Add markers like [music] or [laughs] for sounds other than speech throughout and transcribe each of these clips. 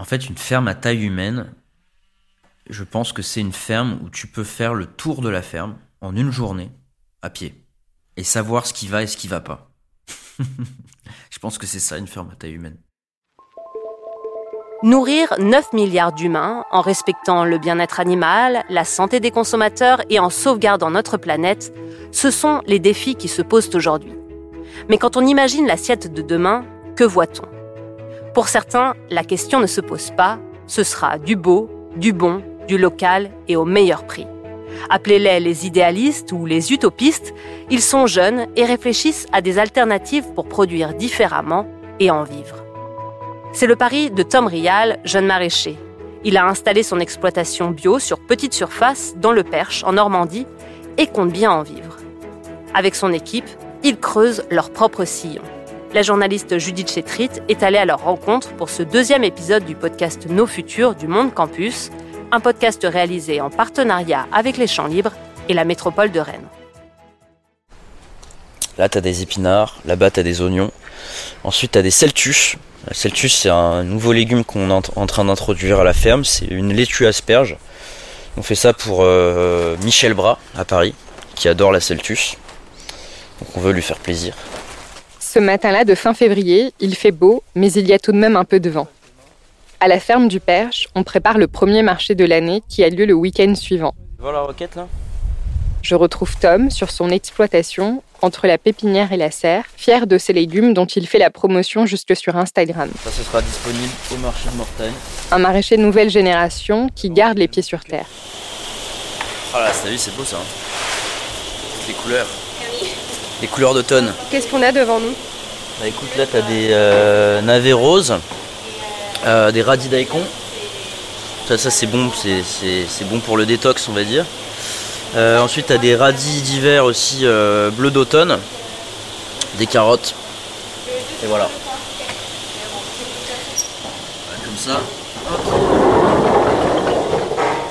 En fait, une ferme à taille humaine, je pense que c'est une ferme où tu peux faire le tour de la ferme en une journée, à pied, et savoir ce qui va et ce qui va pas. [laughs] je pense que c'est ça une ferme à taille humaine. Nourrir 9 milliards d'humains en respectant le bien-être animal, la santé des consommateurs et en sauvegardant notre planète, ce sont les défis qui se posent aujourd'hui. Mais quand on imagine l'assiette de demain, que voit-on? Pour certains, la question ne se pose pas, ce sera du beau, du bon, du local et au meilleur prix. Appelez-les les idéalistes ou les utopistes, ils sont jeunes et réfléchissent à des alternatives pour produire différemment et en vivre. C'est le pari de Tom Rial, jeune maraîcher. Il a installé son exploitation bio sur petite surface dans le Perche, en Normandie, et compte bien en vivre. Avec son équipe, ils creusent leur propre sillon. La journaliste Judith Chetrit est allée à leur rencontre pour ce deuxième épisode du podcast Nos Futurs du Monde Campus, un podcast réalisé en partenariat avec les Champs Libres et la métropole de Rennes. Là, tu as des épinards, là-bas, tu as des oignons. Ensuite, tu as des celtus. La celtus, c'est un nouveau légume qu'on est en train d'introduire à la ferme. C'est une laitue asperge. On fait ça pour euh, Michel Bras à Paris, qui adore la celtus. Donc on veut lui faire plaisir. Ce matin-là de fin février, il fait beau, mais il y a tout de même un peu de vent. À la ferme du Perche, on prépare le premier marché de l'année qui a lieu le week-end suivant. Voir la roquette là? Je retrouve Tom sur son exploitation entre la pépinière et la serre, fier de ses légumes dont il fait la promotion jusque sur Instagram. Ça, ce sera disponible au marché de Mortagne. Un maraîcher de nouvelle génération qui garde les pieds sur terre. Ah là, c'est beau ça. Hein. Les couleurs. Les couleurs d'automne. Qu'est-ce qu'on a devant nous? Bah écoute, là, t'as des euh, navets roses, euh, des radis daikon. Ça, ça c'est bon, c'est bon pour le détox, on va dire. Euh, ensuite, tu as des radis d'hiver aussi euh, bleu d'automne, des carottes. Et voilà. Comme ça.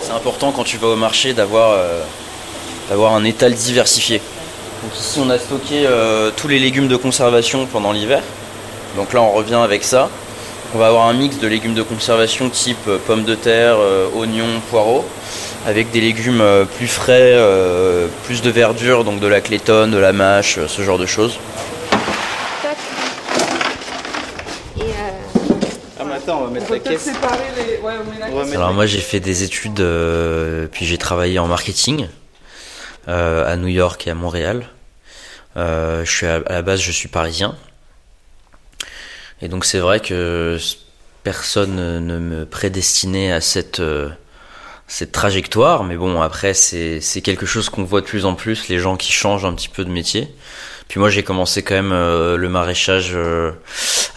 C'est important quand tu vas au marché d'avoir un étal diversifié. Donc ici, on a stocké tous les légumes de conservation pendant l'hiver. Donc là, on revient avec ça. On va avoir un mix de légumes de conservation type pommes de terre, oignons, poireaux avec des légumes euh, plus frais, euh, plus de verdure, donc de la clétonne, de la mâche, euh, ce genre de choses. Alors moi j'ai fait des études, puis j'ai travaillé en marketing à New York et à Montréal. Je suis à, la base je suis parisien. Et donc c'est vrai que personne ne me prédestinait à cette cette trajectoire, mais bon, après, c'est quelque chose qu'on voit de plus en plus, les gens qui changent un petit peu de métier. Puis moi, j'ai commencé quand même euh, le maraîchage euh,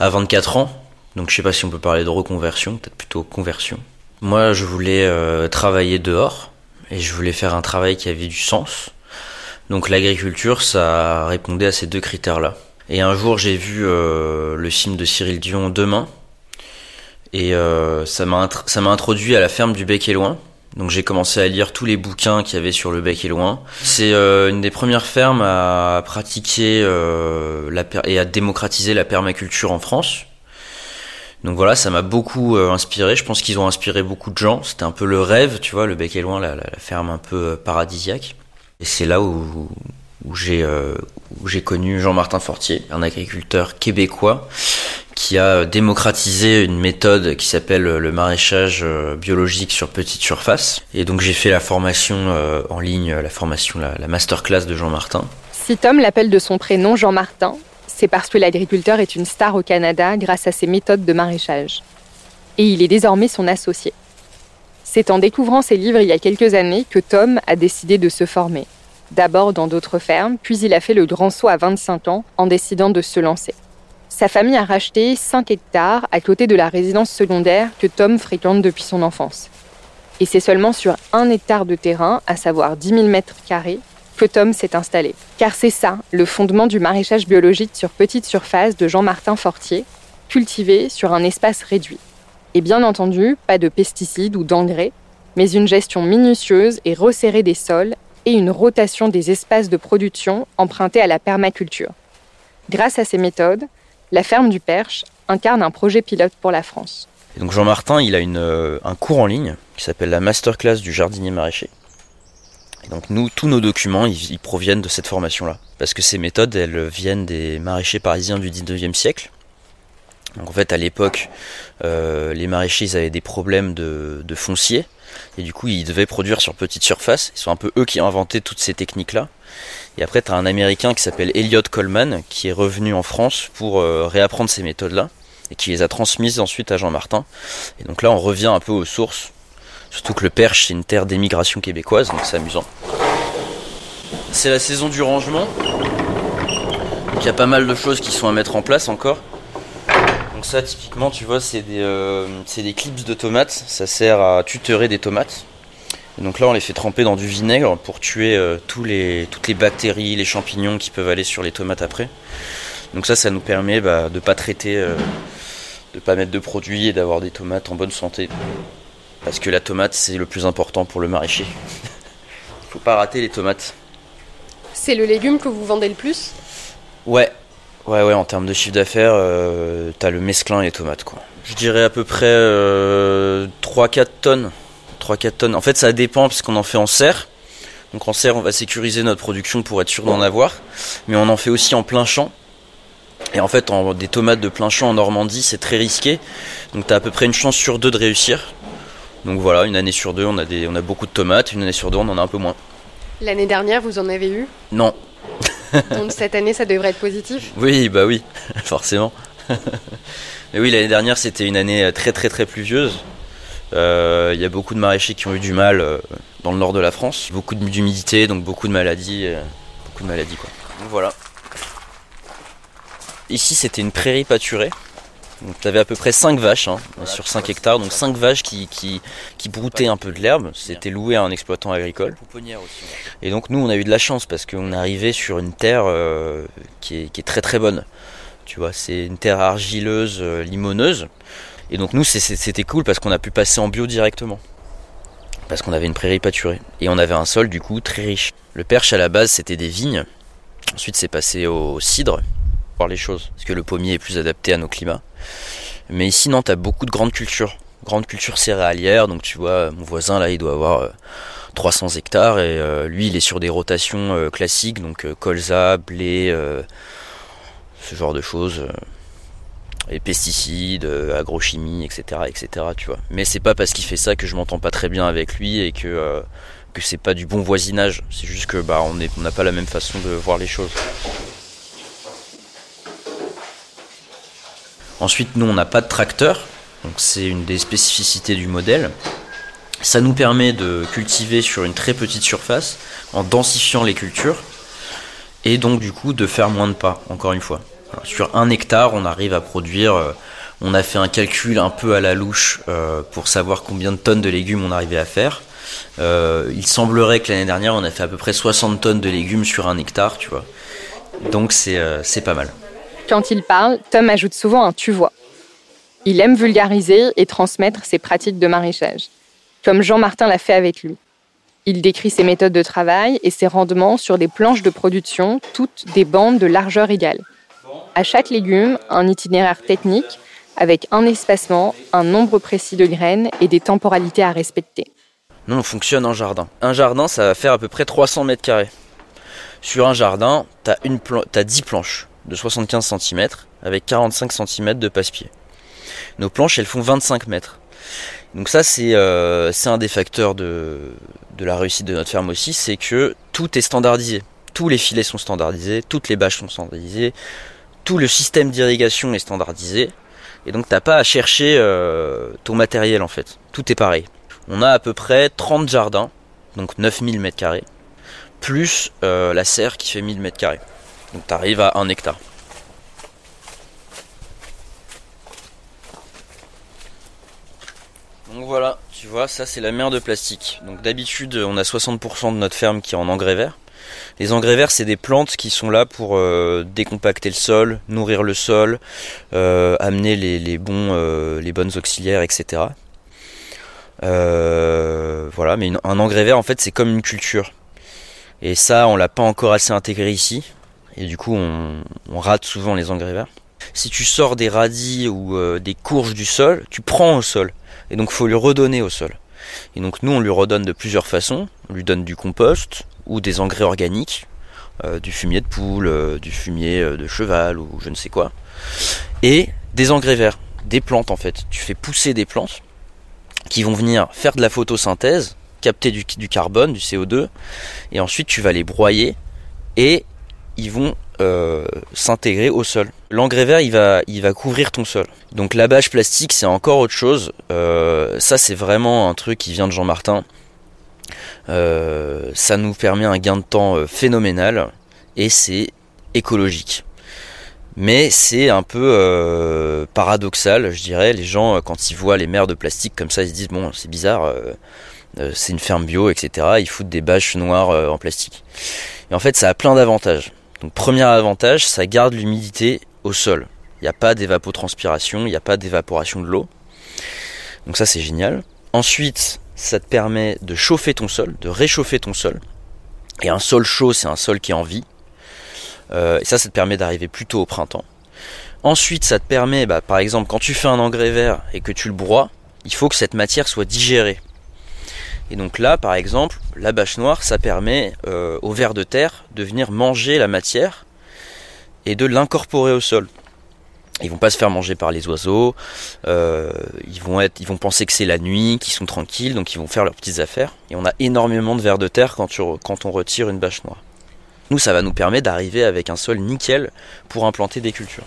à 24 ans, donc je sais pas si on peut parler de reconversion, peut-être plutôt conversion. Moi, je voulais euh, travailler dehors, et je voulais faire un travail qui avait du sens. Donc l'agriculture, ça répondait à ces deux critères-là. Et un jour, j'ai vu le film de Cyril Dion Demain, et ça m'a introduit à la ferme du Bec et Loin, donc j'ai commencé à lire tous les bouquins qu'il y avait sur le bec et loin. C'est euh, une des premières fermes à pratiquer euh, la et à démocratiser la permaculture en France. Donc voilà, ça m'a beaucoup euh, inspiré. Je pense qu'ils ont inspiré beaucoup de gens. C'était un peu le rêve, tu vois, le bec et loin, la, la, ferme un peu paradisiaque. Et c'est là j'ai où j'ai connu Jean-Martin Fortier, un agriculteur québécois qui a démocratisé une méthode qui s'appelle le maraîchage euh, biologique sur petite surface. Et donc j'ai fait la formation euh, en ligne, la formation, la, masterclass de Jean-Martin. Si Tom l'appelle de son prénom Jean-Martin, c'est parce que l'agriculteur est une star au Canada grâce à ses méthodes de maraîchage. Et il est désormais son associé. C'est en découvrant ses livres il y a quelques années que Tom a décidé de se former. D'abord dans d'autres fermes, puis il a fait le grand saut à 25 ans en décidant de se lancer. Sa famille a racheté 5 hectares à côté de la résidence secondaire que Tom fréquente depuis son enfance. Et c'est seulement sur un hectare de terrain, à savoir 10 000 mètres carrés, que Tom s'est installé. Car c'est ça, le fondement du maraîchage biologique sur petite surface de Jean-Martin Fortier, cultivé sur un espace réduit. Et bien entendu, pas de pesticides ou d'engrais, mais une gestion minutieuse et resserrée des sols et une rotation des espaces de production empruntés à la permaculture. Grâce à ces méthodes, la ferme du Perche incarne un projet pilote pour la France. Et donc Jean Martin, il a une, un cours en ligne qui s'appelle la masterclass du jardinier maraîcher. Donc nous, tous nos documents, ils, proviennent de cette formation-là. Parce que ces méthodes, elles viennent des maraîchers parisiens du 19e siècle. Donc en fait, à l'époque, euh, les maraîchers, avaient des problèmes de, foncier. Et du coup, ils devaient produire sur petite surface. Ils sont un peu eux qui ont inventé toutes ces techniques-là. Et après, tu un Américain qui s'appelle Elliot Coleman, qui est revenu en France pour euh, réapprendre ces méthodes-là. Et qui les a transmises ensuite à Jean Martin. Et donc là, on revient un peu aux sources Surtout que le Perche, c'est une terre d'émigration québécoise, donc c'est amusant. C'est la saison du rangement. Il y a pas mal de choses qui sont à mettre en place encore. Donc ça, typiquement, tu vois, c'est des, euh, des clips de tomates. Ça sert à tutorer des tomates. donc là, on les fait tremper dans du vinaigre pour tuer euh, tous les, toutes les bactéries, les champignons qui peuvent aller sur les tomates après. Donc ça, ça nous permet bah, de pas traiter, euh, de pas mettre de produits et d'avoir des tomates en bonne santé. Parce que la tomate, c'est le plus important pour le maraîcher. Il [laughs] faut pas rater les tomates. C'est le légume que vous vendez le plus? Ouais. Ouais, ouais, en termes de chiffre d'affaires, euh, t'as le mesclin et les tomates, quoi. Je dirais à peu près 3-4 euh, tonnes. 3-4 tonnes. En fait, ça dépend, puisqu'on en fait en serre. Donc en serre, on va sécuriser notre production pour être sûr d'en avoir. Mais on en fait aussi en plein champ. Et en fait, en, des tomates de plein champ en Normandie, c'est très risqué. Donc t'as à peu près une chance sur deux de réussir. Donc voilà, une année sur deux, on a, des, on a beaucoup de tomates, une année sur deux, on en a un peu moins. L'année dernière, vous en avez eu? Non. [laughs] Donc cette année, ça devrait être positif Oui, bah oui, [laughs] forcément. [laughs] Mais oui, l'année dernière, c'était une année très très très pluvieuse. Euh, il y a beaucoup de maraîchers qui ont eu du mal euh, dans le nord de la France. Beaucoup d'humidité, donc beaucoup de maladies. Euh, beaucoup de maladies quoi. Donc voilà. Ici, c'était une prairie pâturée. Tu avais à peu près 5 vaches hein, sur 5 hectares, donc 5 vaches qui, broutaient un peu de l'herbe, c'était loué à un exploitant agricole. Et donc nous on a eu de la chance parce qu'on est arrivé sur une terre euh, qui, est, qui, est, très très bonne. Tu vois, c'est une terre argileuse, euh, limoneuse. Et donc nous c'était cool parce qu'on a pu passer en bio directement. Parce qu'on avait une prairie pâturée. Et on avait un sol du coup très riche. Le perche à la base c'était des vignes. Ensuite c'est passé au cidre les choses, parce que le pommier est plus adapté à nos climats. Mais ici, non, tu as beaucoup de grandes cultures, grandes cultures céréalières, donc tu vois, mon voisin là, il doit avoir 300 euh, hectares, et euh, lui, il est sur des rotations euh, classiques, donc colza, blé, ce genre de choses. et pesticides, agrochimie, etc., etc. Tu vois. Mais c'est pas parce qu'il fait ça que je m'entends pas très bien avec lui et que que c'est pas du bon voisinage. C'est juste que bah on n'a pas la même façon de voir les choses. Ensuite, nous, on n'a pas de tracteur, donc c'est une des spécificités du modèle. Ça nous permet de cultiver sur une très petite surface en densifiant les cultures et donc du coup de faire moins de pas, encore une fois. sur un hectare, on arrive à produire, euh, on a fait un calcul un peu à la louche euh, pour savoir combien de tonnes de légumes on arrivait à faire. Euh, il semblerait que l'année dernière, on a fait à peu près 60 tonnes de légumes sur un hectare, tu vois. Donc c'est pas mal. Quand il parle, Tom ajoute souvent un tu vois. Il aime vulgariser et transmettre ses pratiques de maraîchage, comme Jean-Martin l'a fait avec lui. Il décrit ses méthodes de travail et ses rendements sur des planches de production, toutes des bandes de largeur égale. À chaque légume, un itinéraire technique avec un espacement, un nombre précis de graines et des temporalités à respecter. Nous, on fonctionne en jardin. Un jardin, ça va faire à peu près 300 mètres carrés. Sur un jardin, tu as, as 10 planches de 75 cm avec 45 cm de passe-pied. Nos planches, elles font 25 mètres. Donc ça, c'est euh, un des facteurs de, la réussite de notre ferme aussi, c'est que tout est standardisé. Tous les filets sont standardisés, toutes les bâches sont standardisées, tout le système d'irrigation est standardisé. Et donc t'as pas à chercher euh, ton matériel en fait. Tout est pareil. On a à peu près 30 jardins, donc 9000 m2, plus euh, la serre qui fait 1000 m2. Donc tu arrives à 1 hectare. Donc voilà, tu vois, ça c'est la mer de plastique. Donc d'habitude, on a 60% de notre ferme qui est en engrais vert. Les engrais verts, c'est des plantes qui sont là pour euh, décompacter le sol, nourrir le sol, euh, amener les, bons, euh, les bonnes auxiliaires, etc. voilà, mais un engrais vert, en fait, c'est comme une culture. Et ça, on l'a pas encore assez intégré ici. Et du coup, on, rate souvent les engrais verts. si tu sors des radis ou des courges du sol, tu prends au sol. Et donc, faut lui redonner au sol. Et donc, nous, on lui redonne de plusieurs façons. On lui donne du compost ou des engrais organiques, du fumier de poule, du fumier de cheval ou je ne sais quoi. Et des engrais verts, des plantes en fait. Tu fais pousser des plantes qui vont venir faire de la photosynthèse, capter du, carbone, du CO2, et ensuite tu vas les broyer et ils vont euh, s'intégrer au sol. L'engrais vert, il va, il va couvrir ton sol. Donc la bâche plastique, c'est encore autre chose. Euh, ça, c'est vraiment un truc qui vient de Jean Martin. Euh, ça nous permet un gain de temps phénoménal et c'est écologique. Mais c'est un peu paradoxal, je dirais. Les gens, quand ils voient les mers de plastique comme ça, ils se disent bon, c'est bizarre, c'est une ferme bio, etc. Ils foutent des bâches noires en plastique. Et en fait, ça a plein d'avantages. Donc, premier avantage, ça garde l'humidité au sol. Il n'y a pas d'évapotranspiration, il n'y a pas d'évaporation de l'eau. Donc ça, c'est génial. Ensuite, ça te permet de chauffer ton sol, de réchauffer ton sol. Et un sol chaud, c'est un sol qui est en vie. Euh, et ça, ça te permet d'arriver plus tôt au printemps. Ensuite, ça te permet, bah, par exemple, quand tu fais un engrais vert et que tu le broies, il faut que cette matière soit digérée. Et donc là, par exemple, la bâche noire, ça permet euh, vers de terre de venir manger la matière et de l'incorporer au sol. Ils vont pas se faire manger par les oiseaux, euh, ils, vont être, ils vont penser que c'est la nuit, qu'ils sont tranquilles, donc ils vont faire leurs petites affaires. Et on a énormément de vers de terre quand, quand on retire une bâche noire. Nous, ça va nous permettre d'arriver avec un sol nickel pour implanter des cultures.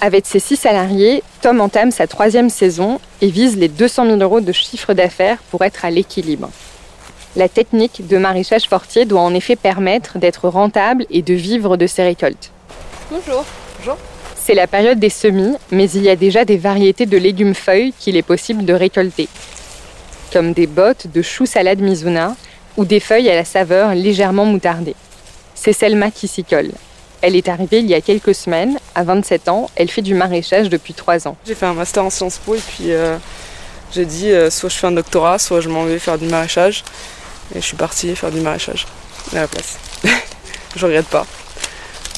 Avec ses six salariés, Tom entame sa troisième saison et vise les 200 000 euros de chiffre d'affaires pour être à l'équilibre. La technique de maraîchage fortier doit en effet permettre d'être rentable et de vivre de ses récoltes. Bonjour. Bonjour. C'est la période des semis, mais il y a déjà des variétés de légumes feuilles qu'il est possible de récolter, comme des bottes de choux salade Mizuna ou des feuilles à la saveur légèrement moutardée. C'est Selma qui s'y colle. Elle est arrivée il y a quelques semaines, à 27 ans, elle fait du maraîchage depuis 3 ans. J'ai fait un master en Sciences Po et puis euh, j'ai dit euh, soit je fais un doctorat, soit je m'en vais faire du maraîchage. Et je suis partie faire du maraîchage à la place. [laughs] je regrette pas.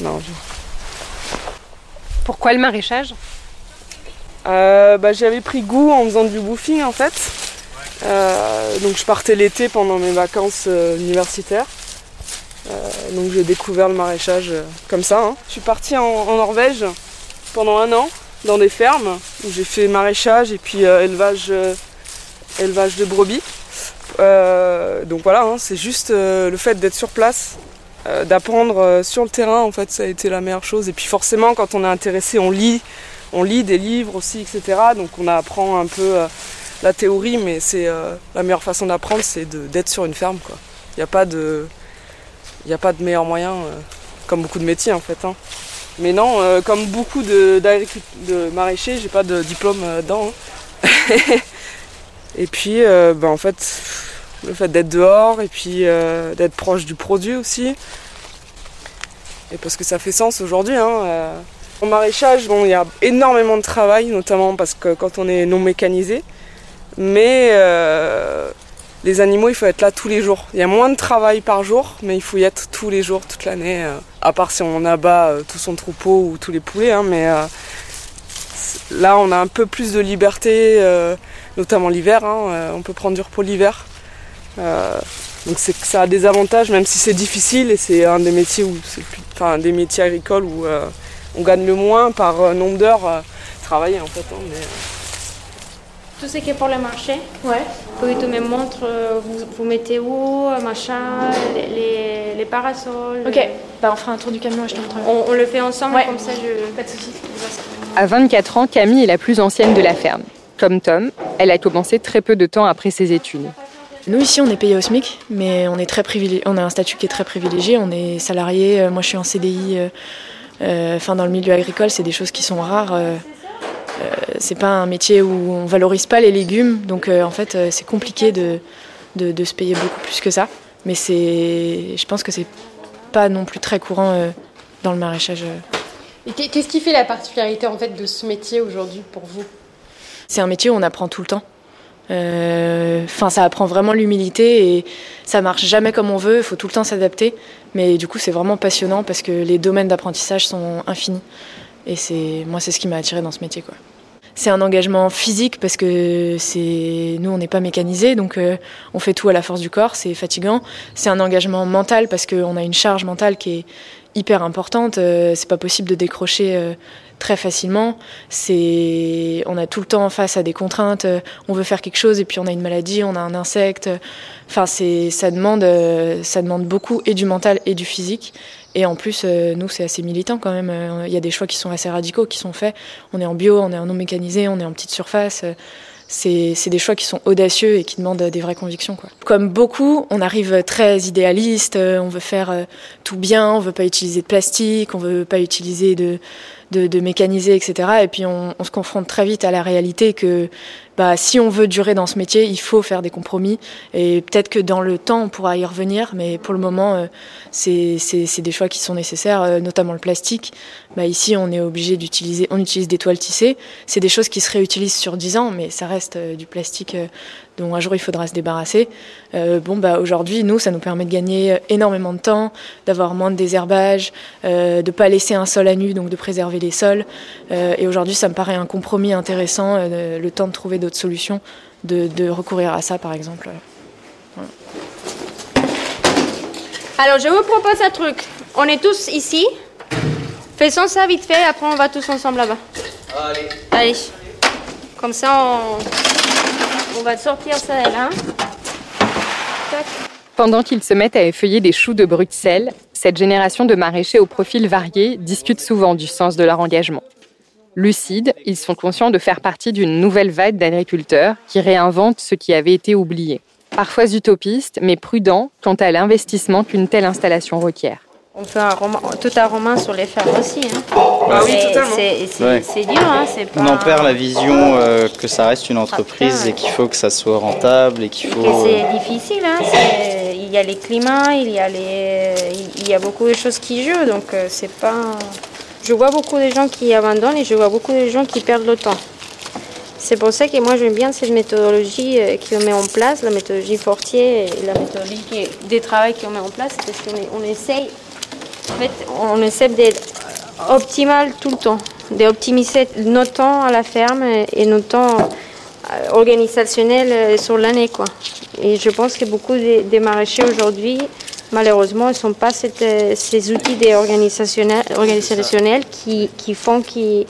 Non, Pourquoi le maraîchage? Euh, bah, J'avais pris goût en faisant du bouffing en fait. donc je partais l'été pendant mes vacances universitaires. Euh, donc j'ai découvert le maraîchage euh, comme ça. Hein. Je suis partie en, Norvège pendant un an dans des fermes où j'ai fait maraîchage et puis euh, élevage, élevage de brebis. donc voilà, hein, c'est juste le fait d'être sur place, d'apprendre sur le terrain en fait, ça a été la meilleure chose. Et puis forcément quand on est intéressé, on lit, on lit des livres aussi, etc. Donc on apprend un peu la théorie, mais c'est la meilleure façon d'apprendre, c'est d'être sur une ferme. Il n'y a pas de n'y a pas de meilleur moyen, euh, comme beaucoup de métiers en fait. Hein. Mais non, euh, comme beaucoup de, de maraîchers, j'ai pas de diplôme euh, dedans. Hein. [laughs] et puis, ben, en fait, le fait d'être dehors et puis d'être proche du produit aussi. Et parce que ça fait sens aujourd'hui. Hein, en maraîchage, bon, il y a énormément de travail, notamment parce que quand on est non mécanisé. Mais les animaux, il faut être là tous les jours. Il y a moins de travail par jour, mais il faut y être tous les jours, toute l'année. Euh, à part si on abat euh, tout son troupeau ou tous les poulets. Hein, mais euh, là, on a un peu plus de liberté, notamment l'hiver. Hein, on peut prendre du repos l'hiver. donc ça a des avantages, même si c'est difficile et c'est un des métiers où enfin, des métiers agricoles où on gagne le moins par nombre d'heures travaillées en fait. Hein, tout ce qui est pour le marché. Ouais. Puis tu me montres, euh, vous, vous mettez où, euh, machin, les, les, parasols. Ok, bah, on fera un tour du camion et je te montre. On, le fait ensemble, comme ça je. Pas de soucis. À 24 ans, Camille est la plus ancienne de la ferme. Comme Tom, elle a commencé très peu de temps après ses études. Nous ici, on est payé au SMIC, mais on est très privilégié. On a un statut qui est très privilégié. On est salarié. Euh, moi, je suis en CDI. Enfin, dans le milieu agricole, c'est des choses qui sont rares. Euh, c'est pas un métier où on valorise pas les légumes, donc euh, en fait euh, c'est compliqué de, de, se payer beaucoup plus que ça. Mais c'est, je pense que c'est pas non plus très courant dans le maraîchage. Et qu'est-ce qui fait la particularité en fait de ce métier aujourd'hui pour vous? C'est un métier où on apprend tout le temps. Enfin, ça apprend vraiment l'humilité et ça marche jamais comme on veut. Il faut tout le temps s'adapter. Mais du coup, c'est vraiment passionnant parce que les domaines d'apprentissage sont infinis. Et c'est moi, c'est ce qui m'a attiré dans ce métier, quoi. C'est un engagement physique parce que c'est nous on n'est pas mécanisé donc euh, on fait tout à la force du corps, c'est fatigant. C'est un engagement mental parce qu'on a une charge mentale qui est hyper importante. Euh, c'est pas possible de décrocher euh, très facilement. C'est, on a tout le temps face à des contraintes. on veut faire quelque chose et puis on a une maladie, on a un insecte. Enfin, c'est, ça demande, ça demande beaucoup et du mental et du physique. Et en plus, euh, nous, c'est assez militant quand même. Euh, il y a des choix qui sont assez radicaux qui sont faits. On est en bio, on est en non mécanisé, on est en petite surface. Euh, c'est des choix qui sont audacieux et qui demandent des vraies convictions. Quoi. Comme beaucoup, on arrive très idéaliste, on veut faire tout bien, on veut pas utiliser de plastique, on veut pas utiliser de, de, de mécaniser, etc. Et puis on, on, se confronte très vite à la réalité que bah, si on veut durer dans ce métier, il faut faire des compromis. Et peut-être que dans le temps, on pourra y revenir, mais pour le moment, euh, c'est des choix qui sont nécessaires, euh, notamment le plastique. Bah, ici, on est obligé d'utiliser, on utilise des toiles tissées. C'est des choses qui se réutilisent sur 10 ans, mais ça reste euh, du plastique dont un jour il faudra se débarrasser. bon, bah, aujourd'hui, nous, ça nous permet de gagner énormément de temps, d'avoir moins de désherbage, de ne pas laisser un sol à nu, donc de préserver les sols. et aujourd'hui, ça me paraît un compromis intéressant, le temps de trouver d'autres solutions, de, recourir à ça par exemple. Alors je vous propose un truc. On est tous ici. Faisons ça vite fait, après on va tous ensemble là-bas. Allez. Allez. Comme ça, on, on va sortir ça là. Pendant qu'ils se mettent à effeuiller des choux de Bruxelles, cette génération de maraîchers au profil varié discute souvent du sens de leur engagement. Lucides, ils sont conscients de faire partie d'une nouvelle vague d'agriculteurs qui réinventent ce qui avait été oublié. Parfois utopistes, mais prudents quant à l'investissement qu'une telle installation requiert. On fait un roman, tout un roman sur les fermes aussi. Hein. Ah oui, totalement. C'est dur. Hein, On en perd la vision euh, que ça reste une entreprise et qu'il faut que ça soit rentable et qu'il faut. C'est difficile. Hein, il y a les climats, il y a les, il y a beaucoup de choses qui jouent, donc euh, c'est pas. Je vois beaucoup de gens qui abandonnent et je vois beaucoup de gens qui perdent le temps. C'est pour ça que moi j'aime bien cette méthodologie euh, qu'on met en place, la méthodologie Fortier et la méthodologie des travail qu'on met en place, parce qu'on essaye, en fait, on essaie d'être optimal tout le temps, d'optimiser notre temps à la ferme et notre temps euh, organisationnel euh, sur l'année. quoi. Et je pense que beaucoup des maraîchers aujourd'hui malheureusement, ne sont pas euh, ces outils organisationnels, qui, qui font qu'ils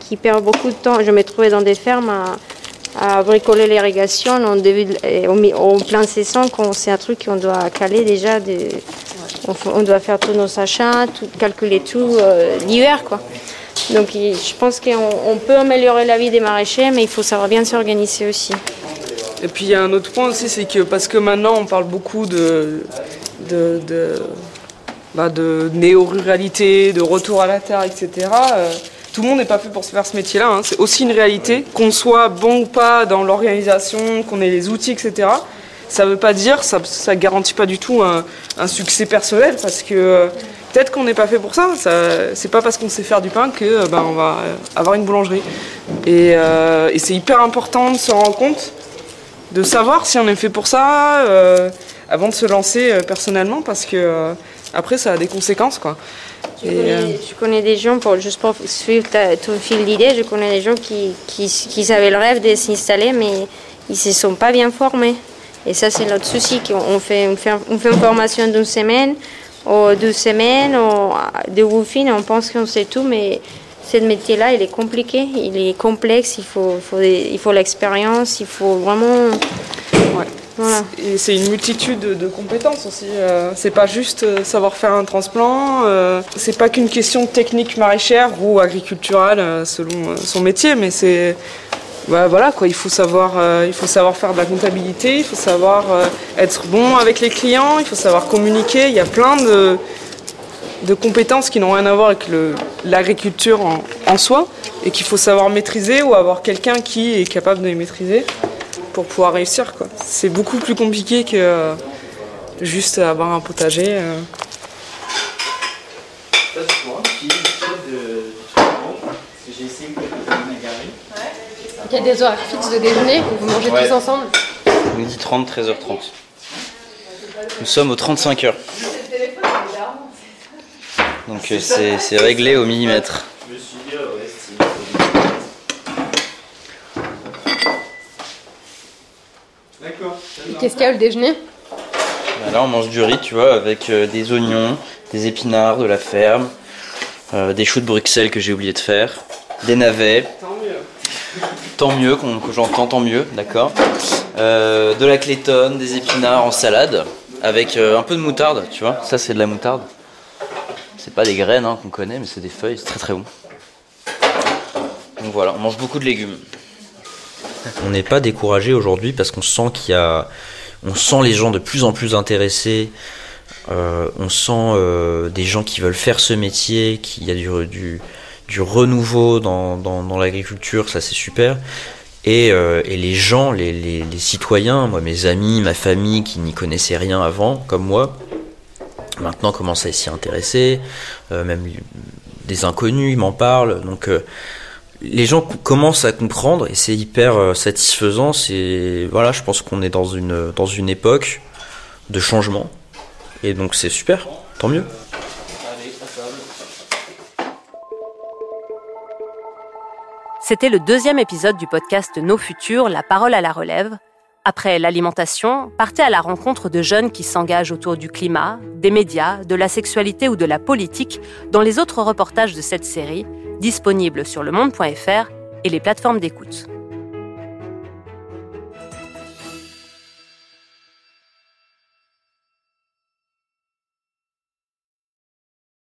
qui perdent beaucoup de temps. Je me trouvais dans des fermes à, bricoler l'irrigation en, en, plein saison, quand c'est un truc qu'on doit caler déjà. On, doit faire tous nos achats, tout, calculer tout euh, l'hiver. quoi. Donc je pense qu'on peut améliorer la vie des maraîchers, mais il faut savoir bien s'organiser aussi. Et puis il y a un autre point aussi, c'est que parce que maintenant on parle beaucoup de, de, de, bah de néo-ruralité, de retour à la terre, etc. Euh, tout le monde n'est pas fait pour se faire ce métier-là. Hein. C'est aussi une réalité. Qu'on soit bon ou pas dans l'organisation, qu'on ait les outils, etc. Ça ne veut pas dire, ça ne garantit pas du tout un, un succès personnel parce que euh, peut-être qu'on n'est pas fait pour ça. ça c'est pas parce qu'on sait faire du pain que ben, on va avoir une boulangerie. Et, euh, et c'est hyper important de se rendre compte, de savoir si on est fait pour ça. Euh, avant de se lancer euh, personnellement parce que euh, après ça a des conséquences quoi. Je, connais, euh, je connais, des gens, pour, juste pour suivre ton fil d'idée, je connais des gens qui, qui, qui avaient le rêve de s'installer mais ils ne se sont pas bien formés. Et ça c'est notre souci, qu'on fait, on fait, on fait une formation d'une semaine, ou deux semaines, ou de woofing, on pense qu'on sait tout, mais ce métier-là, il est compliqué, il est complexe, il faut, faut, il faut l'expérience, il faut vraiment et c'est une multitude de, compétences aussi. Euh, c'est pas juste euh, savoir faire un transplant, euh, c'est pas qu'une question technique maraîchère ou agriculturale selon son métier, mais c'est bah, voilà quoi. Il faut savoir, il faut savoir faire de la comptabilité, il faut savoir être bon avec les clients, il faut savoir communiquer. Il y a plein de, de compétences qui n'ont rien à voir avec l'agriculture en, soi et qu'il faut savoir maîtriser ou avoir quelqu'un qui est capable de les maîtriser pour pouvoir réussir. C'est beaucoup plus compliqué que euh, juste avoir un potager. Euh. Il y a des horaires fixes de déjeuner où vous mangez tous ensemble Midi 30, 13h30. Nous sommes aux 35 heures. Donc euh, c'est réglé au millimètre. D'accord. Qu'est-ce qu'il y a au déjeuner bah, Là on mange du riz, tu vois, avec euh, des oignons, des épinards, de la ferme, euh, des choux de Bruxelles que j'ai oublié de faire, des navets, Tant mieux. Mieux, que j'entends, tant mieux, d'accord. Euh, de la clétonne, des épinards en salade, avec un peu de moutarde, tu vois. Ça, c'est de la moutarde. C'est pas des graines hein, qu'on connaît, mais c'est des feuilles, c'est très très bon. Donc voilà, on mange beaucoup de légumes. On n'est pas découragé aujourd'hui parce qu'on sent qu'il y a, on sent les gens de plus en plus intéressés. Euh, on sent euh, des gens qui veulent faire ce métier, qu'il y a du, du, renouveau dans, dans, l'agriculture, ça c'est super. Et, euh, et, les gens, les, citoyens, moi mes amis, ma famille qui n'y connaissaient rien avant, comme moi, maintenant commencent à s'y intéresser, euh, même des inconnus ils m'en parlent, donc euh, les gens commencent à comprendre et c'est hyper satisfaisant. Voilà, je pense qu'on est dans une dans une époque de changement et donc c'est super, tant mieux. C'était le deuxième épisode du podcast Nos Futurs, la parole à la relève, après l'alimentation, partez à la rencontre de jeunes qui s'engagent autour du climat, des médias, de la sexualité ou de la politique dans les autres reportages de cette série, disponibles sur le monde.fr et les plateformes d'écoute.